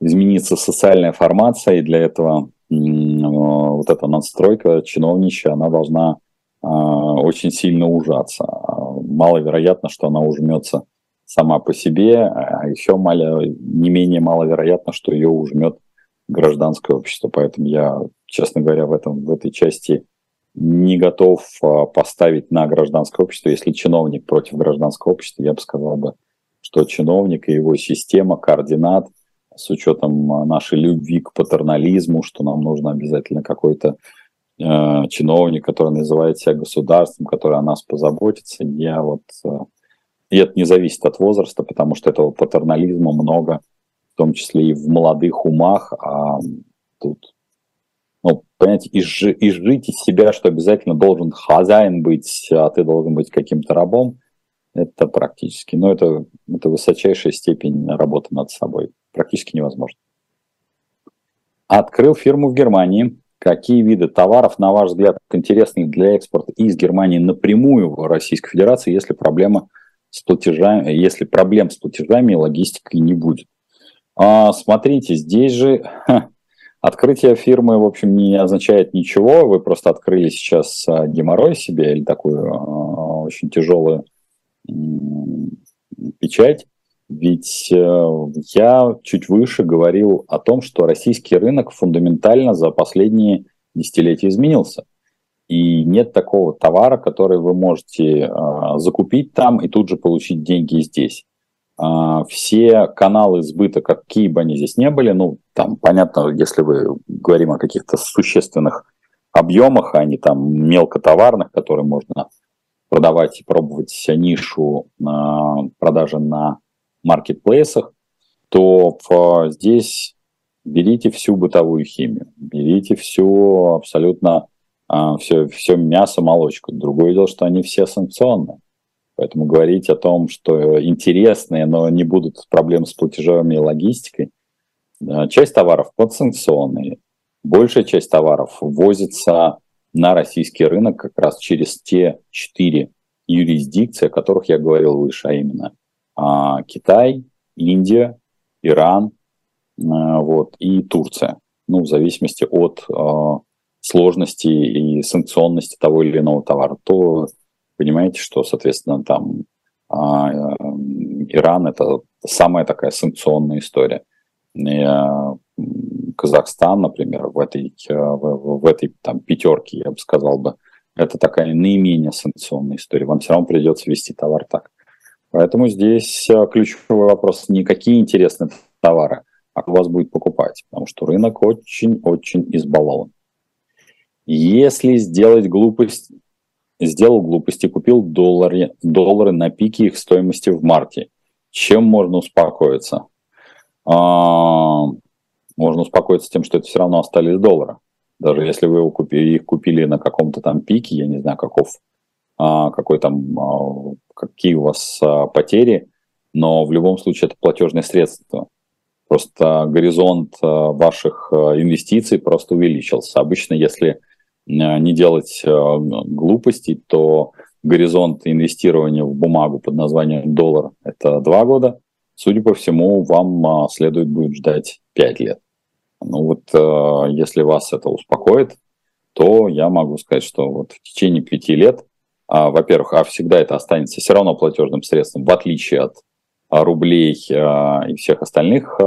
измениться социальная формация, и для этого вот эта надстройка чиновничья, она должна а, очень сильно ужаться. Маловероятно, что она ужмется сама по себе, а еще мало, не менее маловероятно, что ее ужмет гражданское общество. Поэтому я, честно говоря, в, этом, в этой части не готов а, поставить на гражданское общество. Если чиновник против гражданского общества, я бы сказал бы, что чиновник и его система координат с учетом нашей любви к патернализму, что нам нужно обязательно какой-то э, чиновник, который называет себя государством, который о нас позаботится. Я вот... Э, и это не зависит от возраста, потому что этого патернализма много, в том числе и в молодых умах, а тут ну, жи, и жить из себя, что обязательно должен хозяин быть, а ты должен быть каким-то рабом, это практически, ну, это, это высочайшая степень работы над собой. Практически невозможно. Открыл фирму в Германии. Какие виды товаров, на ваш взгляд, интересны для экспорта из Германии напрямую в Российской Федерации, если проблема с платежами, если проблем с платежами и логистикой не будет? А, смотрите, здесь же ха, открытие фирмы, в общем, не означает ничего. Вы просто открыли сейчас а, геморрой себе или такую а, очень тяжелую печать. Ведь э, я чуть выше говорил о том, что российский рынок фундаментально за последние десятилетия изменился. И нет такого товара, который вы можете э, закупить там и тут же получить деньги здесь. Э, все каналы сбыта, какие бы они здесь не были, ну, там, понятно, если вы говорим о каких-то существенных объемах, а не там мелкотоварных, которые можно продавать и пробовать нишу продажи на маркетплейсах, то здесь берите всю бытовую химию, берите всю абсолютно а, все, все мясо, молочку. Другое дело, что они все санкционные. Поэтому говорить о том, что интересные, но не будут проблем с платежами и логистикой. Часть товаров подсанкционные. Большая часть товаров ввозится на российский рынок как раз через те четыре юрисдикции, о которых я говорил выше, а именно а, Китай, Индия, Иран а, вот, и Турция. Ну, в зависимости от а, сложности и санкционности того или иного товара, то понимаете, что, соответственно, там Иран это самая такая санкционная история. И, Казахстан, например, в этой, в, в этой там, пятерке, я бы сказал бы, это такая наименее санкционная история. Вам все равно придется вести товар так. Поэтому здесь э, ключевой вопрос не какие интересные товары, а кто вас будет покупать, потому что рынок очень-очень избалован. Если сделать глупость, сделал глупости, купил доллары, доллары на пике их стоимости в марте, чем можно успокоиться? А, можно успокоиться тем, что это все равно остались доллары. Даже если вы их купили на каком-то там пике, я не знаю, каков а, какой там, а, какие у вас а, потери, но в любом случае это платежное средство. Просто горизонт ваших инвестиций просто увеличился. Обычно, если не делать глупостей, то горизонт инвестирования в бумагу под названием доллар – это два года. Судя по всему, вам следует будет ждать пять лет. Ну вот, если вас это успокоит, то я могу сказать, что вот в течение пяти лет а, во-первых, а всегда это останется все равно платежным средством, в отличие от рублей и всех остальных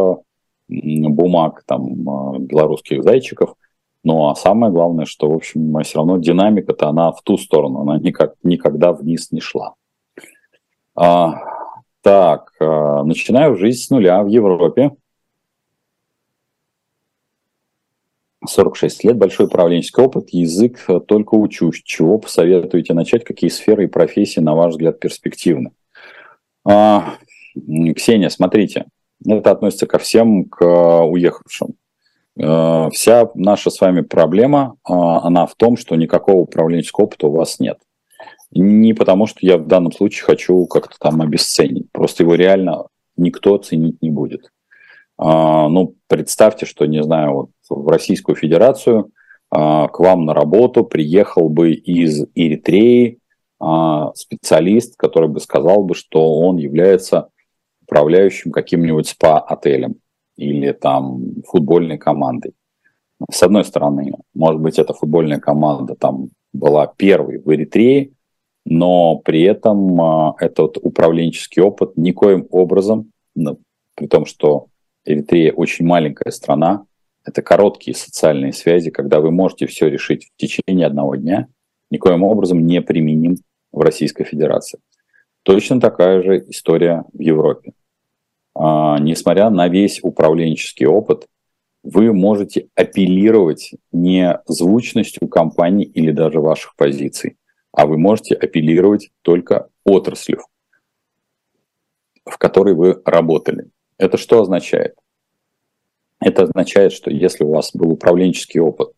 бумаг, там, белорусских зайчиков. Ну а самое главное, что, в общем, все равно динамика-то она в ту сторону, она никак, никогда вниз не шла. А, так, а, начинаю жизнь с нуля в Европе. 46 лет, большой управленческий опыт, язык только учусь. Чего посоветуете начать, какие сферы и профессии, на ваш взгляд, перспективны? А, Ксения, смотрите, это относится ко всем, к э, уехавшим. А, вся наша с вами проблема, а, она в том, что никакого управленческого опыта у вас нет. Не потому, что я в данном случае хочу как-то там обесценить, просто его реально никто оценить не будет. А, ну, представьте, что, не знаю, вот в Российскую Федерацию к вам на работу приехал бы из Эритреи специалист, который бы сказал бы, что он является управляющим каким-нибудь спа-отелем или там футбольной командой. С одной стороны, может быть, эта футбольная команда там была первой в Эритрее, но при этом этот управленческий опыт никоим образом, ну, при том, что Эритрея очень маленькая страна, это короткие социальные связи, когда вы можете все решить в течение одного дня, никоим образом не применим в Российской Федерации. Точно такая же история в Европе. А, несмотря на весь управленческий опыт, вы можете апеллировать не звучностью компании или даже ваших позиций, а вы можете апеллировать только отраслью, в которой вы работали. Это что означает? Это означает, что если у вас был управленческий опыт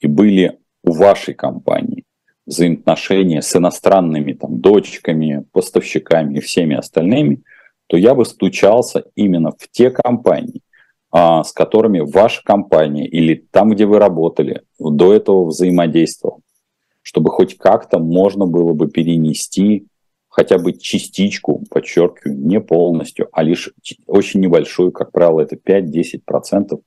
и были у вашей компании взаимоотношения с иностранными там, дочками, поставщиками и всеми остальными, то я бы стучался именно в те компании, а, с которыми ваша компания или там, где вы работали, до этого взаимодействовал, чтобы хоть как-то можно было бы перенести хотя бы частичку, подчеркиваю, не полностью, а лишь очень небольшую, как правило, это 5-10%,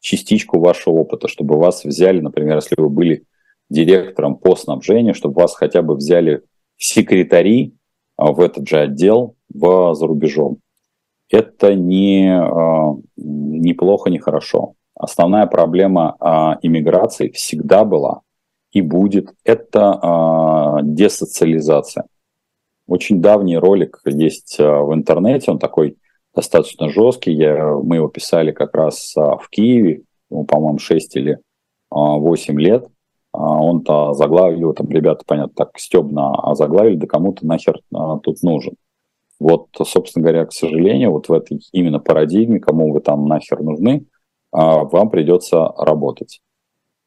частичку вашего опыта, чтобы вас взяли, например, если вы были директором по снабжению, чтобы вас хотя бы взяли в секретари в этот же отдел в, за рубежом. Это не, а, не плохо, не хорошо. Основная проблема а, иммиграции всегда была и будет – это десоциализация. Очень давний ролик есть в интернете, он такой достаточно жесткий. Я, мы его писали как раз в Киеве, по-моему, 6 или 8 лет. А, он-то заглавил, там ребята, понятно, так стебно озаглавили, да кому-то нахер а, тут нужен. Вот, собственно говоря, к сожалению, вот в этой именно парадигме, кому вы там нахер нужны, а, вам придется работать.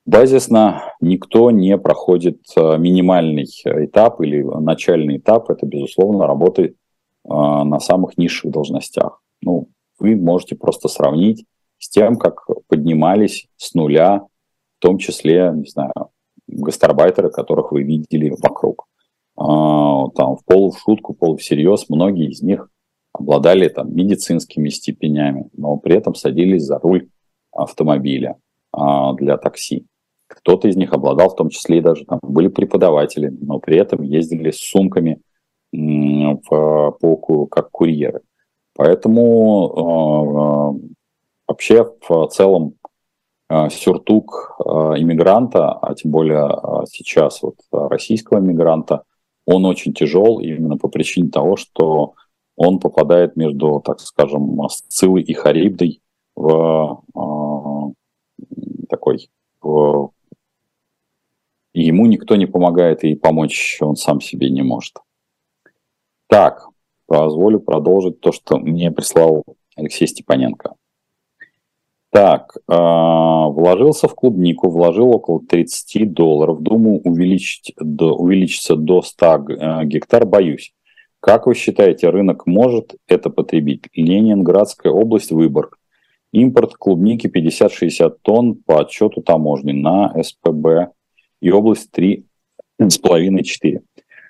Базисно никто не проходит минимальный этап или начальный этап, это, безусловно, работы на самых низших должностях. Ну, вы можете просто сравнить с тем, как поднимались с нуля, в том числе, не знаю, гастарбайтеры, которых вы видели вокруг. А, там в полу в шутку, полу всерьез, многие из них обладали там медицинскими степенями, но при этом садились за руль автомобиля а, для такси. Кто-то из них обладал, в том числе и даже там были преподаватели, но при этом ездили с сумками в, по, как курьеры. Поэтому э, вообще в целом сюртук э, иммигранта, а тем более э, сейчас вот российского иммигранта, он очень тяжел именно по причине того, что он попадает между, так скажем, Сцилой и Харибдой в такой в, ему никто не помогает и помочь он сам себе не может. Так, позволю продолжить то, что мне прислал Алексей Степаненко. Так, э, вложился в клубнику, вложил около 30 долларов. Думаю, увеличить, до, увеличиться до 100 э, гектар, боюсь. Как вы считаете, рынок может это потребить? Ленинградская область, Выборг. Импорт клубники 50-60 тонн по отчету таможни на СПБ и область 3,5-4.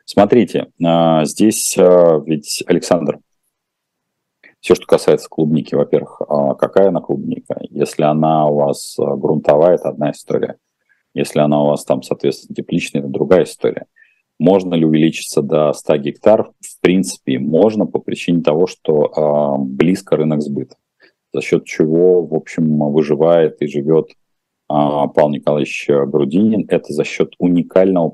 Смотрите, э, здесь ведь, Александр, все, что касается клубники, во-первых, а какая она клубника? Если она у вас а, грунтовая, это одна история. Если она у вас там, соответственно, тепличная, это другая история. Можно ли увеличиться до 100 гектар? В принципе, можно по причине того, что э, близко рынок сбыта. За счет чего, в общем, выживает и живет Павел Николаевич Грудинин. Это за счет уникального,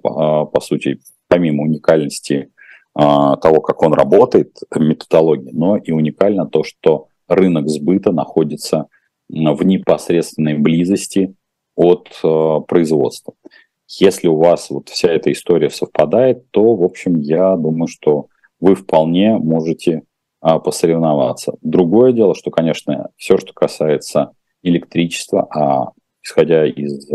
по сути, помимо уникальности а, того, как он работает, методологии, но и уникально то, что рынок сбыта находится в непосредственной близости от а, производства. Если у вас вот вся эта история совпадает, то, в общем, я думаю, что вы вполне можете а, посоревноваться. Другое дело, что, конечно, все, что касается электричества, а исходя из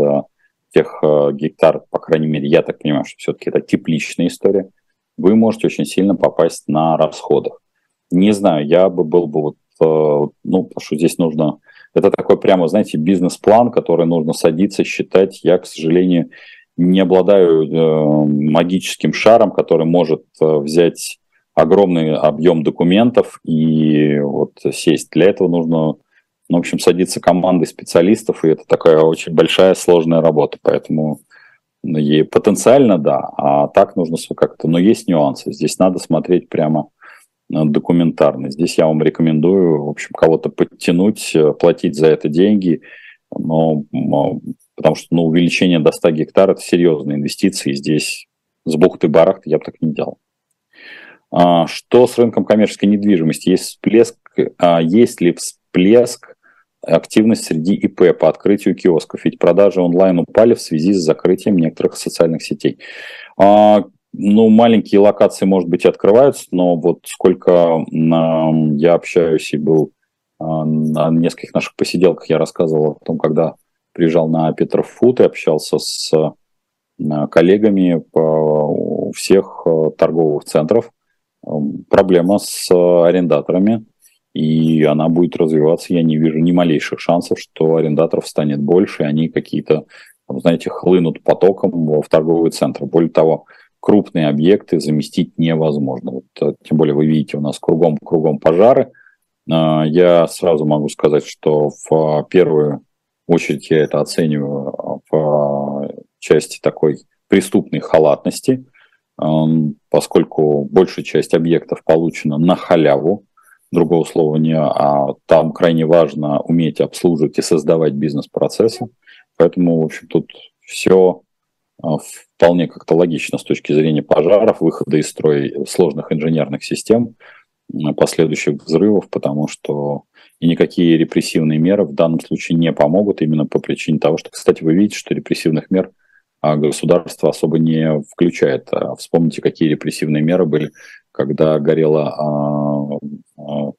тех гектар, по крайней мере, я так понимаю, что все-таки это тепличная история – вы можете очень сильно попасть на расходах. Не знаю, я бы был бы вот, э, ну, потому что здесь нужно, это такой прямо, знаете, бизнес-план, который нужно садиться, считать. Я, к сожалению, не обладаю э, магическим шаром, который может э, взять огромный объем документов и вот сесть. Для этого нужно, ну, в общем, садиться командой специалистов, и это такая очень большая, сложная работа. Поэтому и потенциально да, а так нужно как-то, но есть нюансы. Здесь надо смотреть прямо э, документарно. Здесь я вам рекомендую, в общем, кого-то подтянуть, э, платить за это деньги, но, потому что ну, увеличение до 100 гектар – это серьезные инвестиции. Здесь с бухты-барахты я бы так не делал. А, что с рынком коммерческой недвижимости? Есть всплеск, а, есть ли всплеск активность среди ИП по открытию киосков? Ведь продажи онлайн упали в связи с закрытием некоторых социальных сетей. А, ну, маленькие локации, может быть, открываются, но вот сколько я общаюсь и был на нескольких наших посиделках, я рассказывал о том, когда приезжал на Петрофуд и общался с коллегами по всех торговых центров, проблема с э, арендаторами, и она будет развиваться. Я не вижу ни малейших шансов, что арендаторов станет больше, и они какие-то, знаете, хлынут потоком в торговый центр. Более того, крупные объекты заместить невозможно. Вот, э, тем более вы видите, у нас кругом-кругом пожары. Э, я сразу могу сказать, что в первую очередь я это оцениваю в части такой преступной халатности – поскольку большая часть объектов получена на халяву, другого слова не, а там крайне важно уметь обслуживать и создавать бизнес-процессы. Поэтому, в общем, тут все а, вполне как-то логично с точки зрения пожаров, выхода из строя сложных инженерных систем, последующих взрывов, потому что и никакие репрессивные меры в данном случае не помогут именно по причине того, что, кстати, вы видите, что репрессивных мер государство особо не включает. А вспомните, какие репрессивные меры были, когда горела... А, а,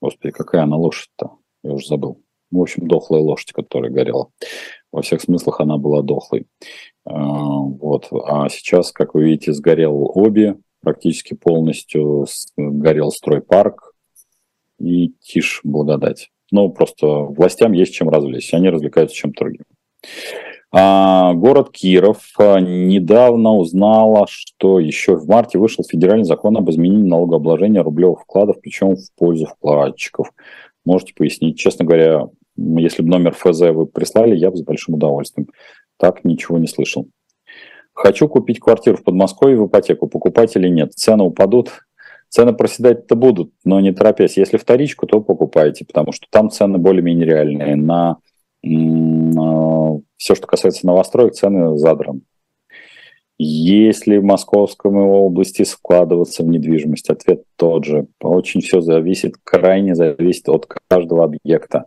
господи, какая она лошадь-то? Я уже забыл. В общем, дохлая лошадь, которая горела. Во всех смыслах она была дохлой. Вот. А сейчас, как вы видите, сгорел обе практически полностью, горел стройпарк и тишь благодать. Ну, просто властям есть чем развлечься, они развлекаются чем-то другим. А, город Киров а, недавно узнала, что еще в марте вышел федеральный закон об изменении налогообложения рублевых вкладов, причем в пользу вкладчиков. Можете пояснить? Честно говоря, если бы номер ФЗ вы прислали, я бы с большим удовольствием. Так ничего не слышал. Хочу купить квартиру в Подмосковье в ипотеку. Покупать или нет? Цены упадут? Цены проседать-то будут, но не торопясь. Если вторичку, то покупайте, потому что там цены более-менее реальные. На все, что касается новостроек, цены задраны. Если в Московской области складываться в недвижимость, ответ тот же. Очень все зависит, крайне зависит от каждого объекта.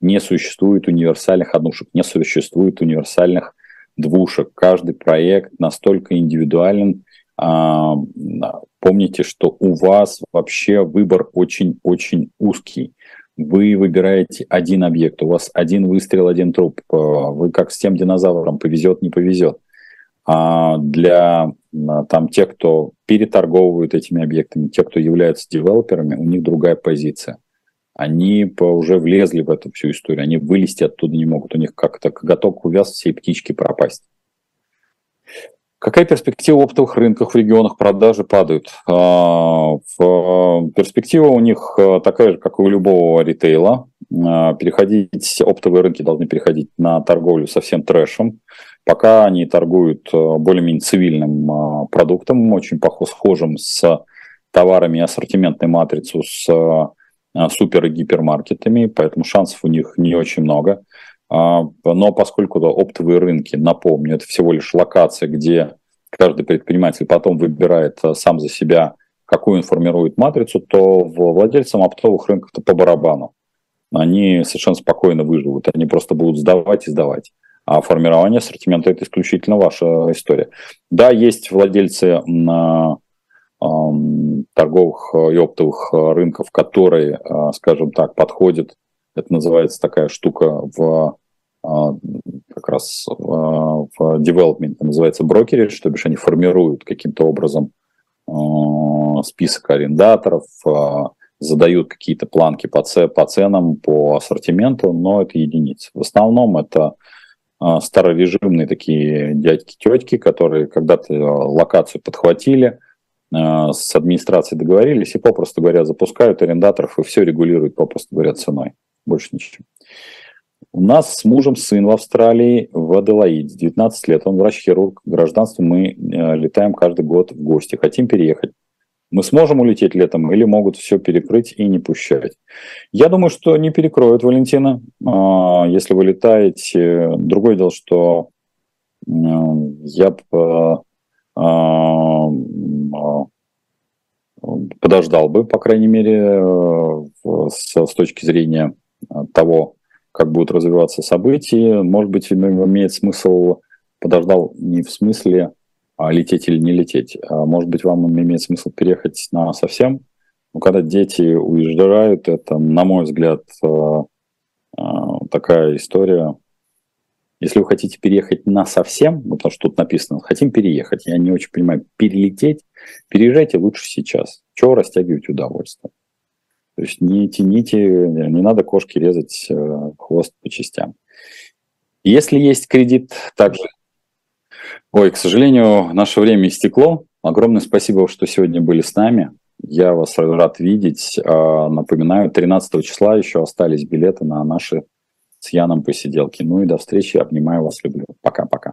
Не существует универсальных однушек, не существует универсальных двушек. Каждый проект настолько индивидуален. А, помните, что у вас вообще выбор очень-очень узкий вы выбираете один объект, у вас один выстрел, один труп, э, вы как с тем динозавром, повезет, не повезет. А для там, тех, кто переторговывают этими объектами, те, кто являются девелоперами, у них другая позиция. Они уже влезли в эту всю историю, они вылезти оттуда не могут, у них как-то готов увяз всей птички пропасть. Какая перспектива в оптовых рынках в регионах продажи падают? А, перспектива у них а, такая же, как и у любого ритейла. А, переходить, оптовые рынки должны переходить на торговлю совсем трэшем. Пока они торгуют более-менее цивильным продуктом, очень похожим с товарами ассортиментной матрицу с супер и гипермаркетами, поэтому шансов у них не очень много. А, но поскольку оптовые рынки, напомню, это всего лишь локация, где каждый предприниматель потом выбирает а, сам за себя, какую он формирует матрицу, то владельцам оптовых рынков это по барабану. Они совершенно спокойно выживут, они просто будут сдавать и сдавать. А формирование ассортимента – это исключительно ваша история. Да, есть владельцы на торговых и оптовых рынков, которые, скажем так, подходят это называется такая штука в а, как раз а, в development, называется брокеры, что бишь они формируют каким-то образом а, список арендаторов, задают какие-то планки по, по ценам, по ассортименту, но это единицы. В основном это старорежимные такие дядьки-тетки, которые когда-то локацию подхватили, с администрацией договорились и, попросту говоря, запускают арендаторов и все регулируют, попросту говоря, ценой. Больше ничего. У нас с мужем сын в Австралии, в Аделаиде, 19 лет, он врач-хирург, гражданство мы э, летаем каждый год в гости, хотим переехать. Мы сможем улететь летом или могут все перекрыть и не пущать? Я думаю, что не перекроют, Валентина. А, если вы летаете, другое дело, что э, я. Э, подождал бы, по крайней мере, с точки зрения того, как будут развиваться события. Может быть, имеет смысл подождал не в смысле а лететь или не лететь. А может быть, вам имеет смысл переехать на совсем. Но когда дети уезжают, это, на мой взгляд, э, э, такая история. Если вы хотите переехать на совсем, ну, потому что тут написано, хотим переехать, я не очень понимаю, перелететь, переезжайте лучше сейчас. Чего растягивать удовольствие? То есть не тяните, не надо кошки резать э, хвост по частям. Если есть кредит, также Ой, к сожалению, наше время истекло. Огромное спасибо, что сегодня были с нами. Я вас рад видеть. А, напоминаю, 13 числа еще остались билеты на наши с Яном посиделки. Ну и до встречи. Обнимаю вас, люблю. Пока-пока.